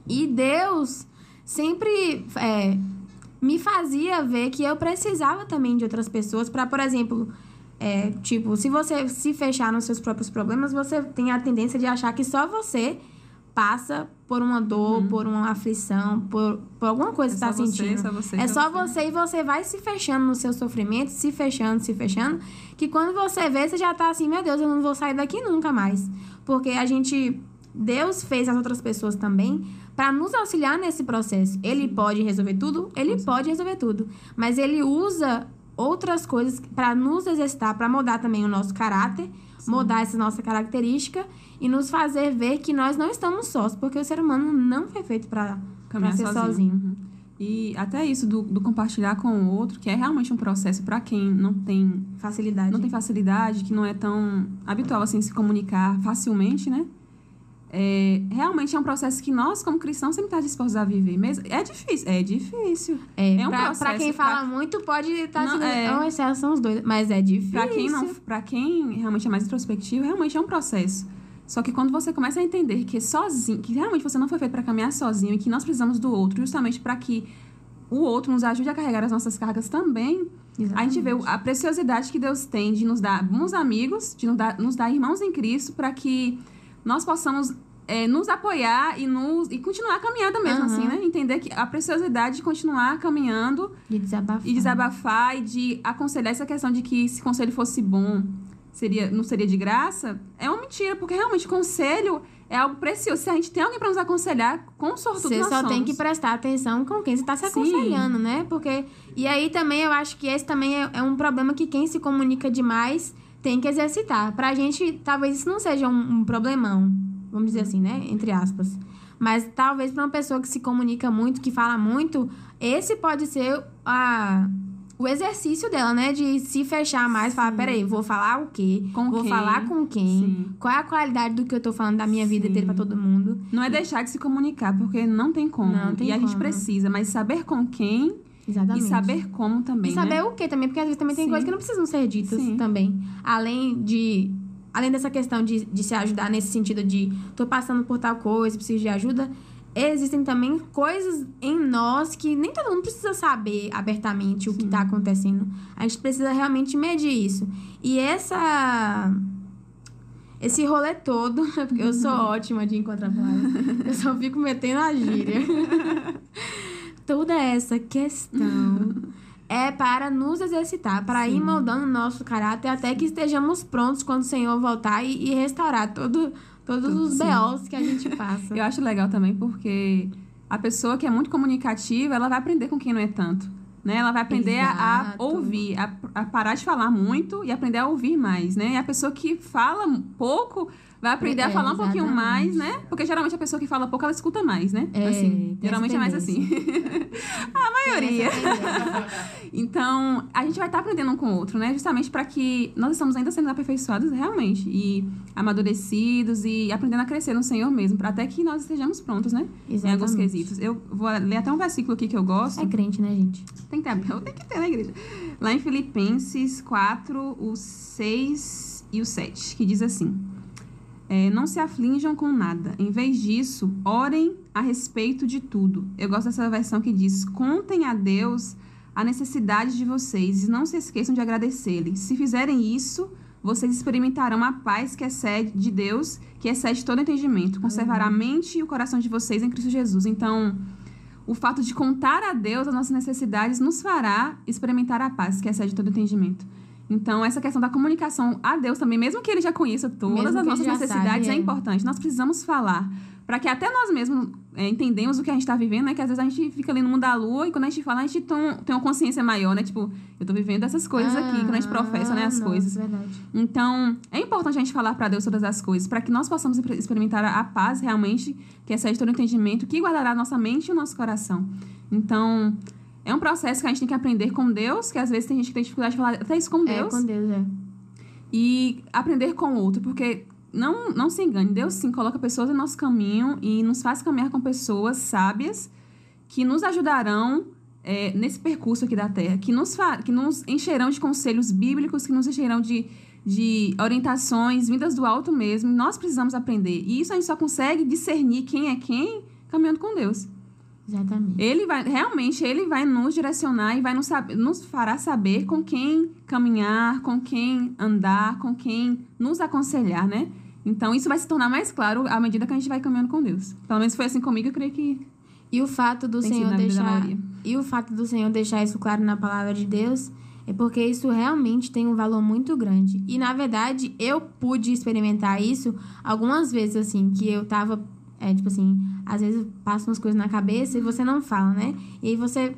E Deus sempre é, me fazia ver que eu precisava também de outras pessoas para, por exemplo, é, tipo, se você se fechar nos seus próprios problemas, você tem a tendência de achar que só você passa por uma dor, uhum. por uma aflição, por, por alguma coisa é que está sentindo. Só você, é só você. você e você vai se fechando no seu sofrimento, se fechando, se fechando, que quando você vê, você já está assim, meu Deus, eu não vou sair daqui nunca mais. Porque a gente Deus fez as outras pessoas também para nos auxiliar nesse processo. Ele pode resolver tudo, ele pode resolver tudo, mas ele usa outras coisas para nos exercitar, para mudar também o nosso caráter, Sim. mudar essa nossa característica e nos fazer ver que nós não estamos sós, porque o ser humano não foi feito para ser sozinho. sozinho. Uhum. E até isso do, do, compartilhar com o outro, que é realmente um processo para quem não tem facilidade, não tem facilidade, que não é tão habitual assim se comunicar facilmente, né? É, realmente é um processo que nós, como cristãos, sempre estamos dispostos a viver. Mesmo, é difícil, é difícil. É, é um pra, processo. Pra quem fala pra... muito, pode estar tá sendo. É, oh, são os dois, mas é difícil. Pra quem, não, pra quem realmente é mais introspectivo, realmente é um processo. Só que quando você começa a entender que sozinho, que realmente você não foi feito para caminhar sozinho e que nós precisamos do outro, justamente para que o outro nos ajude a carregar as nossas cargas também, Exatamente. a gente vê a preciosidade que Deus tem de nos dar bons amigos, de nos dar, nos dar irmãos em Cristo, para que nós possamos é, nos apoiar e, nos, e continuar a caminhada mesmo, uhum. assim, né? Entender que a preciosidade de continuar caminhando. De desabafar. E desabafar e de aconselhar essa questão de que se conselho fosse bom, seria, não seria de graça, é uma mentira, porque realmente conselho é algo precioso. Se a gente tem alguém para nos aconselhar, com sortudo Você só somos. tem que prestar atenção com quem você está se aconselhando, Sim. né? Porque... E aí também, eu acho que esse também é, é, um problema que quem se comunica demais tem que exercitar. Pra gente, talvez isso não seja um, um problemão, vamos dizer assim, né? Entre aspas. Mas talvez para uma pessoa que se comunica muito, que fala muito, esse pode ser a o exercício dela, né? De se fechar mais, Sim. falar, peraí, vou falar o quê? Com vou quem? falar com quem? Sim. Qual é a qualidade do que eu tô falando da minha vida inteira pra todo mundo? Não é deixar de se comunicar, porque não tem como. Não tem e como. a gente precisa, mas saber com quem Exatamente. E saber como também. E saber né? o que também, porque às vezes também tem coisas que não precisam ser ditas também. Além de. Além dessa questão de, de se ajudar nesse sentido de tô passando por tal coisa, preciso de ajuda, existem também coisas em nós que nem todo mundo precisa saber abertamente o que está acontecendo. A gente precisa realmente medir isso. E essa. Esse rolê todo, [laughs] porque eu sou [laughs] ótima de encontrar palavras, eu só fico metendo a gíria. [laughs] Toda essa questão [laughs] é para nos exercitar, para Sim. ir moldando o nosso caráter até que estejamos prontos quando o Senhor voltar e, e restaurar todo, todos Tudo os BOs que a gente [laughs] passa. Eu acho legal também porque a pessoa que é muito comunicativa, ela vai aprender com quem não é tanto. Né? Ela vai aprender a, a, ouvir, a, a, parar de falar muito e aprender a ouvir mais, né? E a pessoa que fala pouco vai aprender é, a falar um pouquinho mais, né? Porque geralmente a pessoa que fala pouco, ela escuta mais, né? É, assim, geralmente é mais assim. [laughs] a maioria. [laughs] então, a gente vai estar tá aprendendo um com o outro, né? Justamente para que nós estamos ainda sendo aperfeiçoados realmente e amadurecidos e aprendendo a crescer no Senhor mesmo, até que nós estejamos prontos, né? Exatamente. Em alguns quesitos. Eu vou ler até um versículo aqui que eu gosto. É crente, né, gente? Tem que ter, tem que ter na igreja. Lá em Filipenses 4, o 6 e o 7, que diz assim: é, não se aflinjam com nada. Em vez disso, orem a respeito de tudo. Eu gosto dessa versão que diz: contem a Deus a necessidade de vocês e não se esqueçam de agradecer-lhe. Se fizerem isso, vocês experimentarão a paz que excede de Deus, que excede todo entendimento. Conservará a mente e o coração de vocês em Cristo Jesus. Então, o fato de contar a Deus as nossas necessidades nos fará experimentar a paz que excede todo entendimento. Então, essa questão da comunicação a Deus também, mesmo que ele já conheça todas mesmo as nossas necessidades, sabe, é. é importante. Nós precisamos falar para que até nós mesmos é, entendemos o que a gente está vivendo, né? Que às vezes a gente fica ali no mundo da lua e quando a gente fala, a gente tem, tem uma consciência maior, né? Tipo, eu estou vivendo essas coisas ah, aqui, quando a gente professa, né? As não, coisas. É verdade. Então, é importante a gente falar para Deus todas as coisas, para que nós possamos experimentar a paz realmente, que excede todo entendimento, que guardará a nossa mente e o nosso coração. Então, é um processo que a gente tem que aprender com Deus, que às vezes tem gente que tem dificuldade de falar até isso com Deus. É, com Deus, é. E aprender com o outro, porque não, não se engane, Deus sim coloca pessoas em nosso caminho e nos faz caminhar com pessoas sábias que nos ajudarão é, nesse percurso aqui da Terra, que nos, que nos encherão de conselhos bíblicos, que nos encherão de, de orientações vindas do alto mesmo. Nós precisamos aprender. E isso a gente só consegue discernir quem é quem caminhando com Deus. Exatamente. Ele vai, realmente, ele vai nos direcionar e vai nos, nos fará saber com quem caminhar, com quem andar, com quem nos aconselhar, né? Então, isso vai se tornar mais claro à medida que a gente vai caminhando com Deus. Pelo menos foi assim comigo, eu creio que. E o fato do Senhor deixar. E o fato do Senhor deixar isso claro na palavra de Deus é porque isso realmente tem um valor muito grande. E na verdade, eu pude experimentar isso algumas vezes, assim, que eu tava é tipo assim, às vezes passam umas coisas na cabeça e você não fala, né? E aí você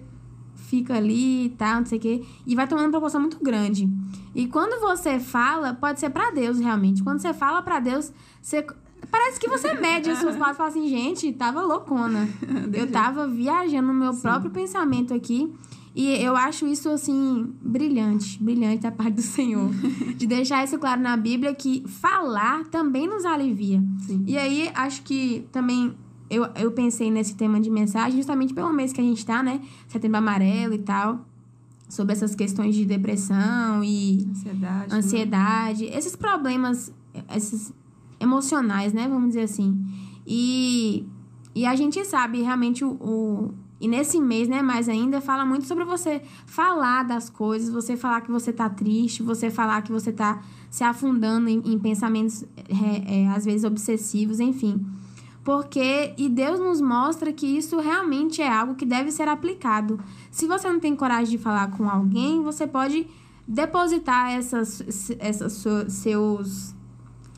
fica ali e tal, não sei o quê, e vai tomando uma proporção muito grande. E quando você fala, pode ser para Deus realmente. Quando você fala para Deus, você Parece que você mede as suas [laughs] palavras e fala assim, gente, tava loucona. [laughs] Eu tava viajando no meu Sim. próprio pensamento aqui. E eu acho isso, assim, brilhante, brilhante da parte do Senhor. [laughs] de deixar isso claro na Bíblia que falar também nos alivia. Sim. E aí, acho que também eu, eu pensei nesse tema de mensagem justamente pelo mês que a gente tá, né? Setembro Amarelo e tal. Sobre essas questões de depressão e ansiedade, ansiedade né? esses problemas, esses emocionais, né? Vamos dizer assim. E, e a gente sabe realmente o, o e nesse mês, né, mais ainda, fala muito sobre você falar das coisas, você falar que você tá triste, você falar que você tá se afundando em, em pensamentos, é, é, às vezes, obsessivos, enfim. Porque, e Deus nos mostra que isso realmente é algo que deve ser aplicado. Se você não tem coragem de falar com alguém, você pode depositar essas, essas seus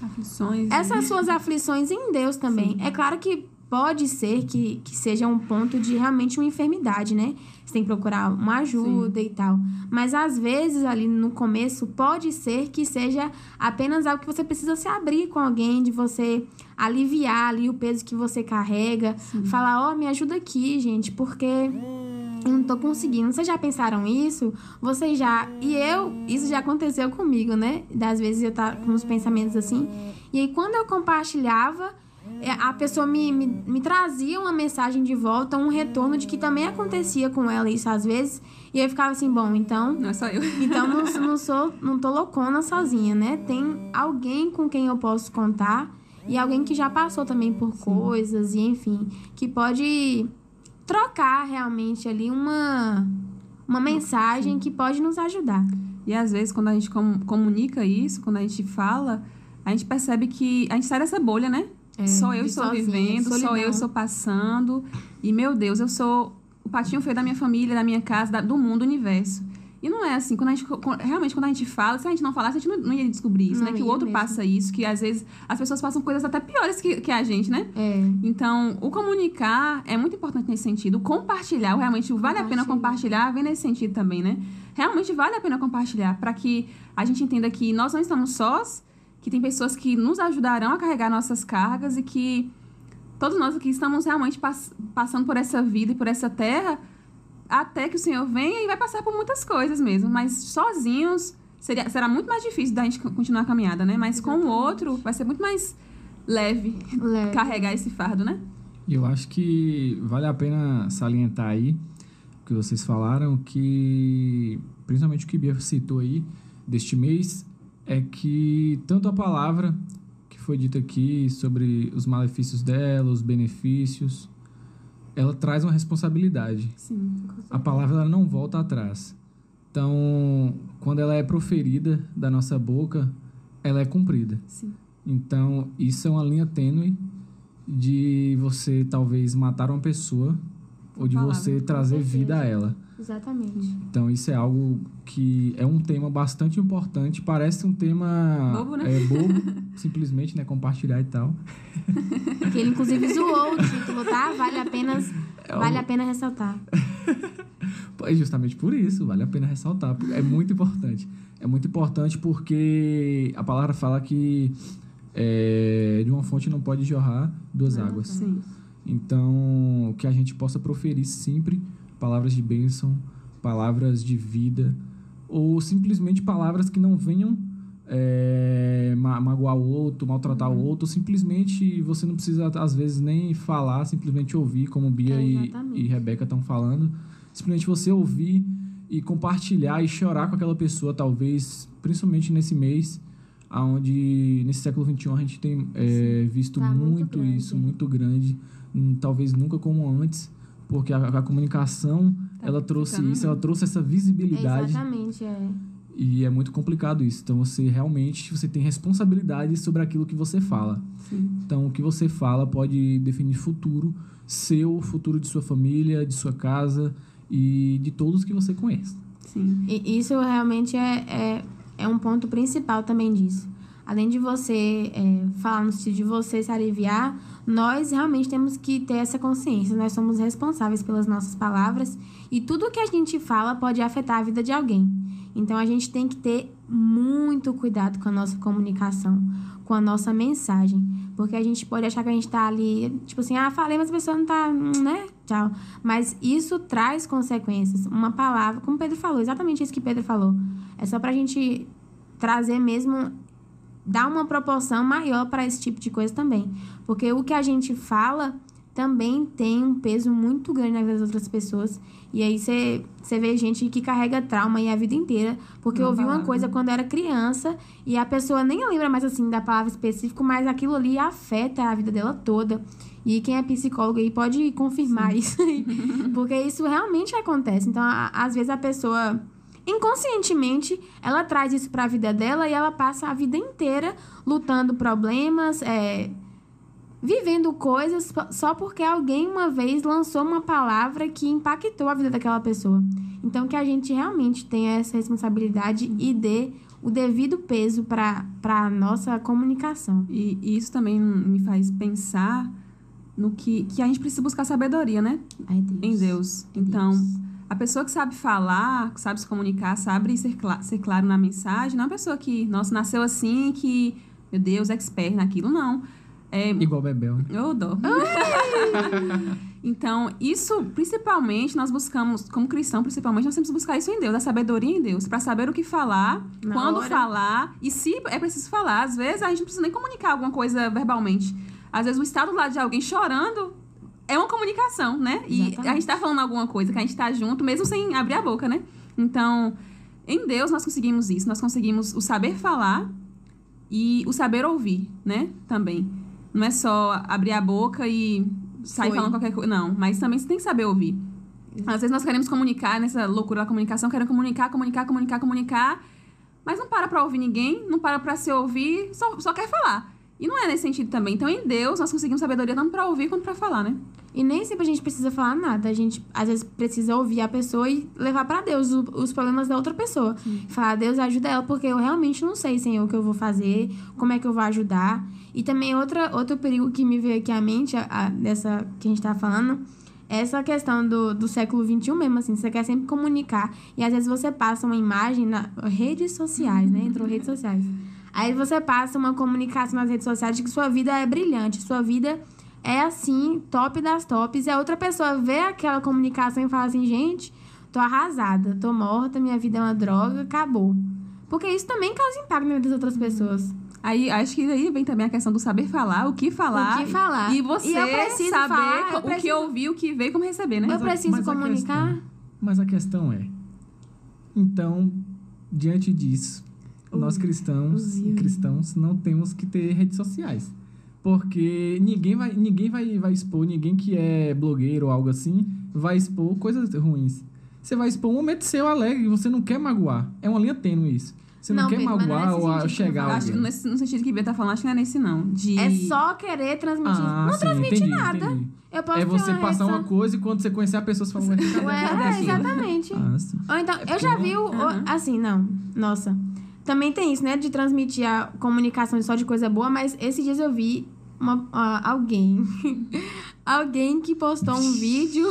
aflições, essas suas aflições em Deus também. Sim. É claro que pode ser que, que seja um ponto de realmente uma enfermidade, né? Você tem que procurar uma ajuda Sim. e tal. Mas às vezes, ali no começo, pode ser que seja apenas algo que você precisa se abrir com alguém, de você aliviar ali o peso que você carrega. Sim. Falar, ó, oh, me ajuda aqui, gente, porque eu não tô conseguindo. Vocês já pensaram isso? Vocês já. E eu, isso já aconteceu comigo, né? Das vezes eu tava com uns pensamentos assim. E aí, quando eu compartilhava a pessoa me, me, me, trazia uma mensagem de volta, um retorno de que também acontecia com ela isso às vezes. E eu ficava assim, bom, então. Não é só eu. [laughs] Então não, não sou, não tô loucona sozinha, né? Tem alguém com quem eu posso contar. e alguém que já passou também por Sim. coisas, e enfim, que pode trocar realmente ali uma, uma mensagem Sim. que pode nos ajudar. E às vezes, quando a gente comunica isso, quando a gente fala, a gente percebe que a gente sai dessa bolha, né? É, só eu estou sozinha, vivendo, solidão. só eu estou passando. E, meu Deus, eu sou o patinho feio da minha família, da minha casa, da, do mundo, do universo. E não é assim, quando a gente, realmente, quando a gente fala, se a gente não falasse, a gente não, não ia descobrir isso, não né? Que o outro mesmo. passa isso, que às vezes as pessoas passam coisas até piores que, que a gente, né? É. Então, o comunicar é muito importante nesse sentido. O compartilhar, realmente, vale a pena compartilhar, vem nesse sentido também, né? Realmente vale a pena compartilhar, para que a gente entenda que nós não estamos sós, que tem pessoas que nos ajudarão a carregar nossas cargas e que todos nós aqui estamos realmente pass passando por essa vida e por essa terra até que o Senhor venha e vai passar por muitas coisas mesmo, mas sozinhos seria, será muito mais difícil da gente continuar a caminhada, né? Mas Exatamente. com o outro vai ser muito mais leve, leve, carregar esse fardo, né? E eu acho que vale a pena salientar aí o que vocês falaram, que principalmente o que Bia citou aí deste mês é que tanto a palavra que foi dita aqui sobre os malefícios dela, os benefícios, ela traz uma responsabilidade. Sim, a palavra ela não volta atrás. Então, quando ela é proferida da nossa boca, ela é cumprida. Sim. Então, isso é uma linha tênue de você talvez matar uma pessoa ou de palavra, você trazer vida a ela. Exatamente. Então, isso é algo que é um tema bastante importante. Parece um tema bobo, né? É, bobo, [laughs] simplesmente, né? Compartilhar e tal. [laughs] Que ele, inclusive, zoou o título, tá? Vale a pena, é vale a pena ressaltar. [laughs] É justamente por isso, vale a pena ressaltar. É muito importante. É muito importante porque a palavra fala que é, de uma fonte não pode jorrar duas águas. Sim. Então, que a gente possa proferir sempre palavras de bênção, palavras de vida, ou simplesmente palavras que não venham é, magoar o outro, maltratar uhum. o outro, simplesmente você não precisa, às vezes, nem falar, simplesmente ouvir, como Bia é, e, e Rebeca estão falando. Simplesmente você ouvir e compartilhar e chorar com aquela pessoa, talvez, principalmente nesse mês, onde nesse século XXI a gente tem é, visto tá muito, muito isso, muito grande, hum, talvez nunca como antes, porque a, a comunicação tá ela trouxe isso, ela trouxe essa visibilidade. exatamente, é. E é muito complicado isso. Então você realmente você tem responsabilidade sobre aquilo que você fala. Sim. Então o que você fala pode definir futuro seu, futuro de sua família, de sua casa e de todos que você conhece. Sim. E isso realmente é, é, é um ponto principal também disso. Além de você é, falar no sentido de você se aliviar, nós realmente temos que ter essa consciência. Nós somos responsáveis pelas nossas palavras e tudo que a gente fala pode afetar a vida de alguém. Então a gente tem que ter muito cuidado com a nossa comunicação, com a nossa mensagem. Porque a gente pode achar que a gente tá ali, tipo assim, ah, falei, mas a pessoa não tá, né? Tchau. Mas isso traz consequências. Uma palavra, como Pedro falou, exatamente isso que Pedro falou. É só pra gente trazer mesmo dar uma proporção maior para esse tipo de coisa também. Porque o que a gente fala também tem um peso muito grande na vida das outras pessoas. E aí você vê gente que carrega trauma aí a vida inteira, porque ouviu uma coisa quando era criança e a pessoa nem lembra mais assim da palavra específica, mas aquilo ali afeta a vida dela toda. E quem é psicólogo aí pode confirmar Sim. isso aí, [laughs] porque isso realmente acontece. Então, a, às vezes a pessoa inconscientemente ela traz isso para a vida dela e ela passa a vida inteira lutando problemas, é, vivendo coisas só porque alguém uma vez lançou uma palavra que impactou a vida daquela pessoa. Então que a gente realmente tenha essa responsabilidade e dê o devido peso para a nossa comunicação. E, e, isso também me faz pensar no que, que a gente precisa buscar sabedoria, né? Ai, Deus. Em Deus. Então, Deus a pessoa que sabe falar, que sabe se comunicar, sabe ser, cl ser claro na mensagem, não é uma pessoa que, nossa, nasceu assim, que, meu Deus, expert naquilo, não. É, Igual Bebel. Eu dou. [laughs] então, isso, principalmente, nós buscamos, como cristão, principalmente, nós temos que buscar isso em Deus, a sabedoria em Deus, para saber o que falar, Na quando hora. falar, e se é preciso falar. Às vezes, a gente não precisa nem comunicar alguma coisa verbalmente. Às vezes, o estado do lado de alguém chorando é uma comunicação, né? Exatamente. E a gente tá falando alguma coisa que a gente tá junto, mesmo sem abrir a boca, né? Então, em Deus nós conseguimos isso. Nós conseguimos o saber falar e o saber ouvir, né? Também. Não é só abrir a boca e sair Foi. falando qualquer coisa. Não, mas também você tem que saber ouvir. Às vezes nós queremos comunicar, nessa loucura da comunicação, queremos comunicar, comunicar, comunicar, comunicar, mas não para pra ouvir ninguém, não para pra se ouvir, só, só quer falar. E não é nesse sentido também. Então, em Deus, nós conseguimos sabedoria tanto pra ouvir quanto pra falar, né? E nem sempre a gente precisa falar nada. A gente, às vezes, precisa ouvir a pessoa e levar pra Deus o- os problemas da outra pessoa. Falar, Deus, ajuda ela, porque eu realmente não sei, Senhor, o que eu vou fazer, como é que eu vou ajudar. E também outra, outro perigo que me veio aqui à mente, a, a- dessa que a gente tá falando, é essa questão do, do século XXI mesmo, assim. Você quer sempre comunicar. E às vezes você passa uma imagem nas redes sociais, né? Entrou redes sociais. Aí você passa uma comunicação nas redes sociais de que sua vida é brilhante, sua vida é assim, top das tops. E a outra pessoa vê aquela comunicação e fala assim, gente, tô arrasada, tô morta, minha vida é uma droga, acabou. Porque isso também causa impacto na vida das outras pessoas. Aí, acho que aí vem também a questão do saber falar, o que falar. O que falar. E você E saber falar, o que preciso- ouvir, o que ver e como receber, né? Eu a- preciso mas a comunicar. questão- mas a questão é, então, diante disso, nós cristãos, Ui. cristãos não temos que ter redes sociais. Porque ninguém vai, ninguém vai, vai expor, ninguém que é blogueiro ou algo assim, vai expor coisas ruins. Você vai expor um momento seu alegre, você não quer magoar. É uma linha tênue isso. Você não, Não, quer Pedro, é magoar ou a- chegar falo. a Acho que alguém. nesse, no sentido que Bia tá falando, acho que não é nesse, não. De... É só querer transmitir. Ah, não sim, transmite entendi, nada. entendi. Eu posso É você uma passar uma coisa e quando você conhecer a pessoa, você fala, ué, é, aquilo?" exatamente. Ah. Ou então, É eu já vi o. Assim, não. Nossa. Também tem isso, né? De transmitir a comunicação só de coisa boa, mas esses dias eu vi uma, ah, alguém. [laughs] alguém que postou um [laughs] vídeo.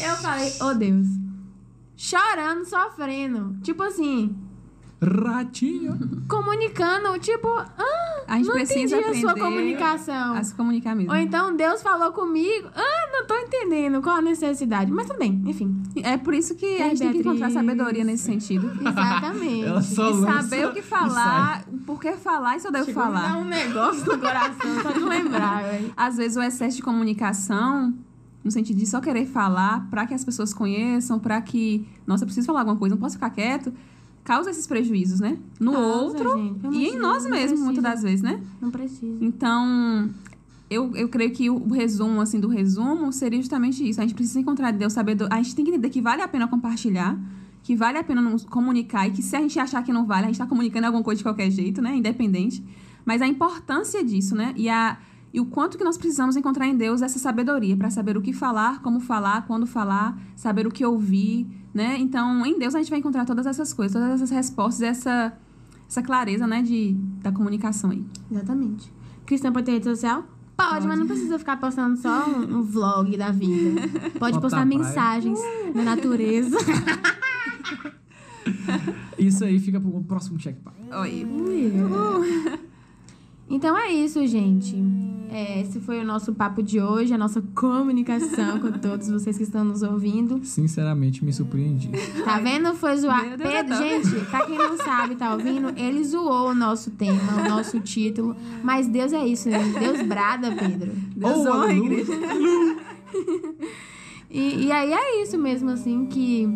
eu falei, oh Deus. Chorando, sofrendo. Tipo assim, Ratinho. comunicando, tipo, ah, A gente não precisa entendi a sua comunicação. a se comunicar mesmo. Ou então Deus falou comigo, ah, não tô entendendo qual a necessidade. Mas também, enfim. É por isso que Quem, a gente tem que encontrar Beatriz? sabedoria nesse sentido. [laughs] Exatamente. Ela só e lança saber o que falar, o porquê falar e se eu devo Chegou falar. dar um negócio no coração, só de lembrar, [laughs] velho. Às vezes o excesso de comunicação, no sentido de só querer falar pra que as pessoas conheçam, pra que, nossa, eu preciso falar alguma coisa, não posso ficar quieto, causa esses prejuízos, né? No Causa, outro gente, e em nós mesmos, muitas das vezes, né? Não precisa. Então, eu, eu creio que o resumo, assim, do resumo seria justamente isso. A gente precisa encontrar Deus, saber... A gente tem que entender que vale a pena compartilhar, que vale a pena nos comunicar e que se a gente achar que não vale, a gente tá comunicando alguma coisa de qualquer jeito, né? Independente. Mas a importância disso, né? E, a, e o quanto que nós precisamos encontrar em Deus essa sabedoria para saber o que falar, como falar, quando falar, saber o que ouvir, né? Então, em Deus a gente vai encontrar todas essas coisas, todas essas respostas, essa, essa clareza, né? De, da comunicação aí. Exatamente. Cristã pode ter rede social? Pode, Pode. mas não precisa ficar postando só um, um vlog da vida. [laughs] Pode Foto postar mensagens da natureza. [laughs] Isso aí fica pro próximo checkpoint. Oi. [laughs] Então é isso, gente. É, esse foi o nosso papo de hoje, a nossa comunicação com [laughs] todos vocês que estão nos ouvindo. Sinceramente, me surpreendi. Tá vendo? Foi zoar. Pedro, gente, pra quem não sabe, tá ouvindo? Ele zoou o nosso tema, o nosso título. Mas Deus é isso, né? Deus brada, Pedro. Deus Oh, honra a aleluia. igreja. [laughs] E, e aí é isso mesmo, assim, que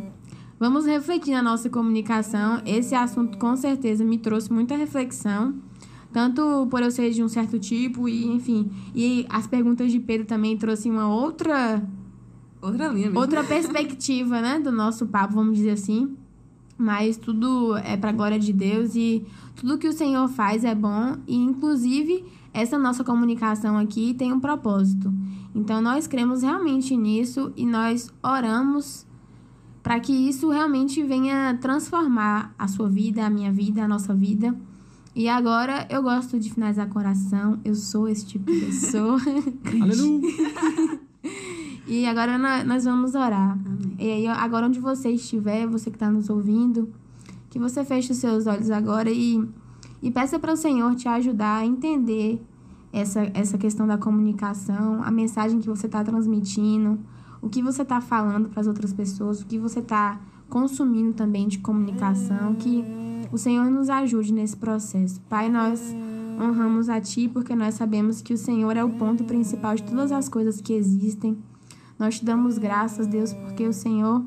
vamos refletir na nossa comunicação. Esse assunto com certeza me trouxe muita reflexão. Tanto por eu ser de um certo tipo, e enfim. E as perguntas de Pedro também trouxe uma outra Outra linha mesmo. outra perspectiva, né, do nosso papo, vamos dizer assim. Mas tudo é para glória de Deus e tudo que o Senhor faz é bom e inclusive essa nossa comunicação aqui tem um propósito. Então nós cremos realmente nisso e nós oramos para que isso realmente venha transformar a sua vida, a minha vida, a nossa vida. E agora eu gosto de finalizar com oração. Eu sou esse tipo de pessoa. Aleluia. [laughs] [laughs] E agora nó- nós vamos orar. E aí, agora onde você estiver, você que está nos ouvindo, que você feche os seus olhos agora e, e peça para o Senhor te ajudar a entender essa, essa questão da comunicação, a mensagem que você está transmitindo, o que você está falando para as outras pessoas, o que você está consumindo também de comunicação, que o Senhor nos ajude nesse processo. Pai, nós honramos a Ti porque nós sabemos que o Senhor é o ponto principal de todas as coisas que existem. Nós te damos graças, Deus, porque o Senhor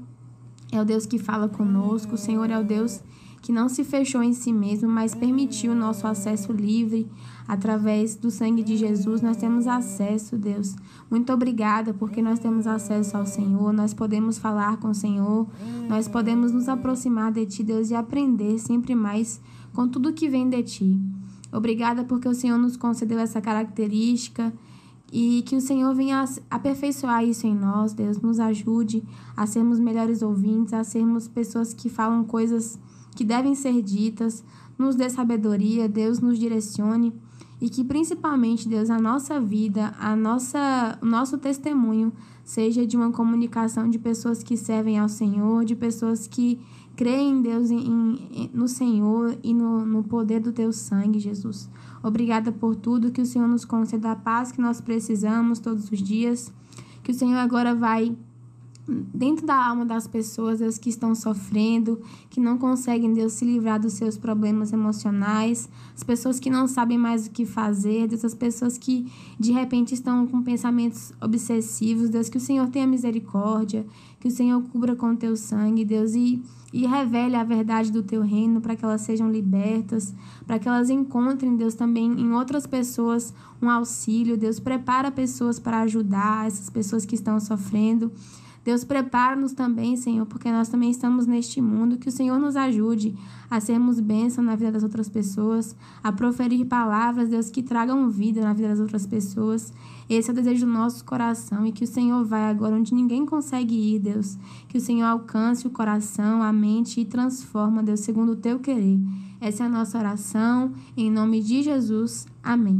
é o Deus que fala conosco, o Senhor é o Deus que não se fechou em si mesmo, mas permitiu nosso acesso livre através do sangue de Jesus. Nós temos acesso, Deus. Muito obrigada porque nós temos acesso ao Senhor, nós podemos falar com o Senhor, nós podemos nos aproximar de Ti, Deus, e aprender sempre mais com tudo que vem de Ti. Obrigada porque o Senhor nos concedeu essa característica e que o Senhor venha aperfeiçoar isso em nós, Deus, nos ajude a sermos melhores ouvintes, a sermos pessoas que falam coisas que devem ser ditas, nos dê sabedoria, Deus nos direcione e que principalmente, Deus, a nossa vida, a nossa, o nosso testemunho seja de uma comunicação de pessoas que servem ao Senhor, de pessoas que creem em Deus, em, em, no Senhor e no, no poder do teu sangue, Jesus. Obrigada por tudo, que o Senhor nos conceda a paz que nós precisamos todos os dias, que o Senhor agora vai dentro da alma das pessoas, Deus, que estão sofrendo, que não conseguem, Deus, se livrar dos seus problemas emocionais, as pessoas que não sabem mais o que fazer, Deus, as pessoas que de repente estão com pensamentos obsessivos, Deus, que o Senhor tenha misericórdia, que o Senhor cubra com o teu sangue, Deus, e, e revele a verdade do teu reino para que elas sejam libertas, para que elas encontrem, Deus, também em outras pessoas um auxílio, Deus, prepara pessoas para ajudar essas pessoas que estão sofrendo. Deus, prepara-nos também, Senhor, porque nós também estamos neste mundo. Que o Senhor nos ajude a sermos bênção na vida das outras pessoas, a proferir palavras, Deus, que tragam vida na vida das outras pessoas. Esse é o desejo do nosso coração e que o Senhor vai agora onde ninguém consegue ir, Deus. Que o Senhor alcance o coração, a mente e transforma, Deus, segundo o teu querer. Essa é a nossa oração. Em nome de Jesus. Amém.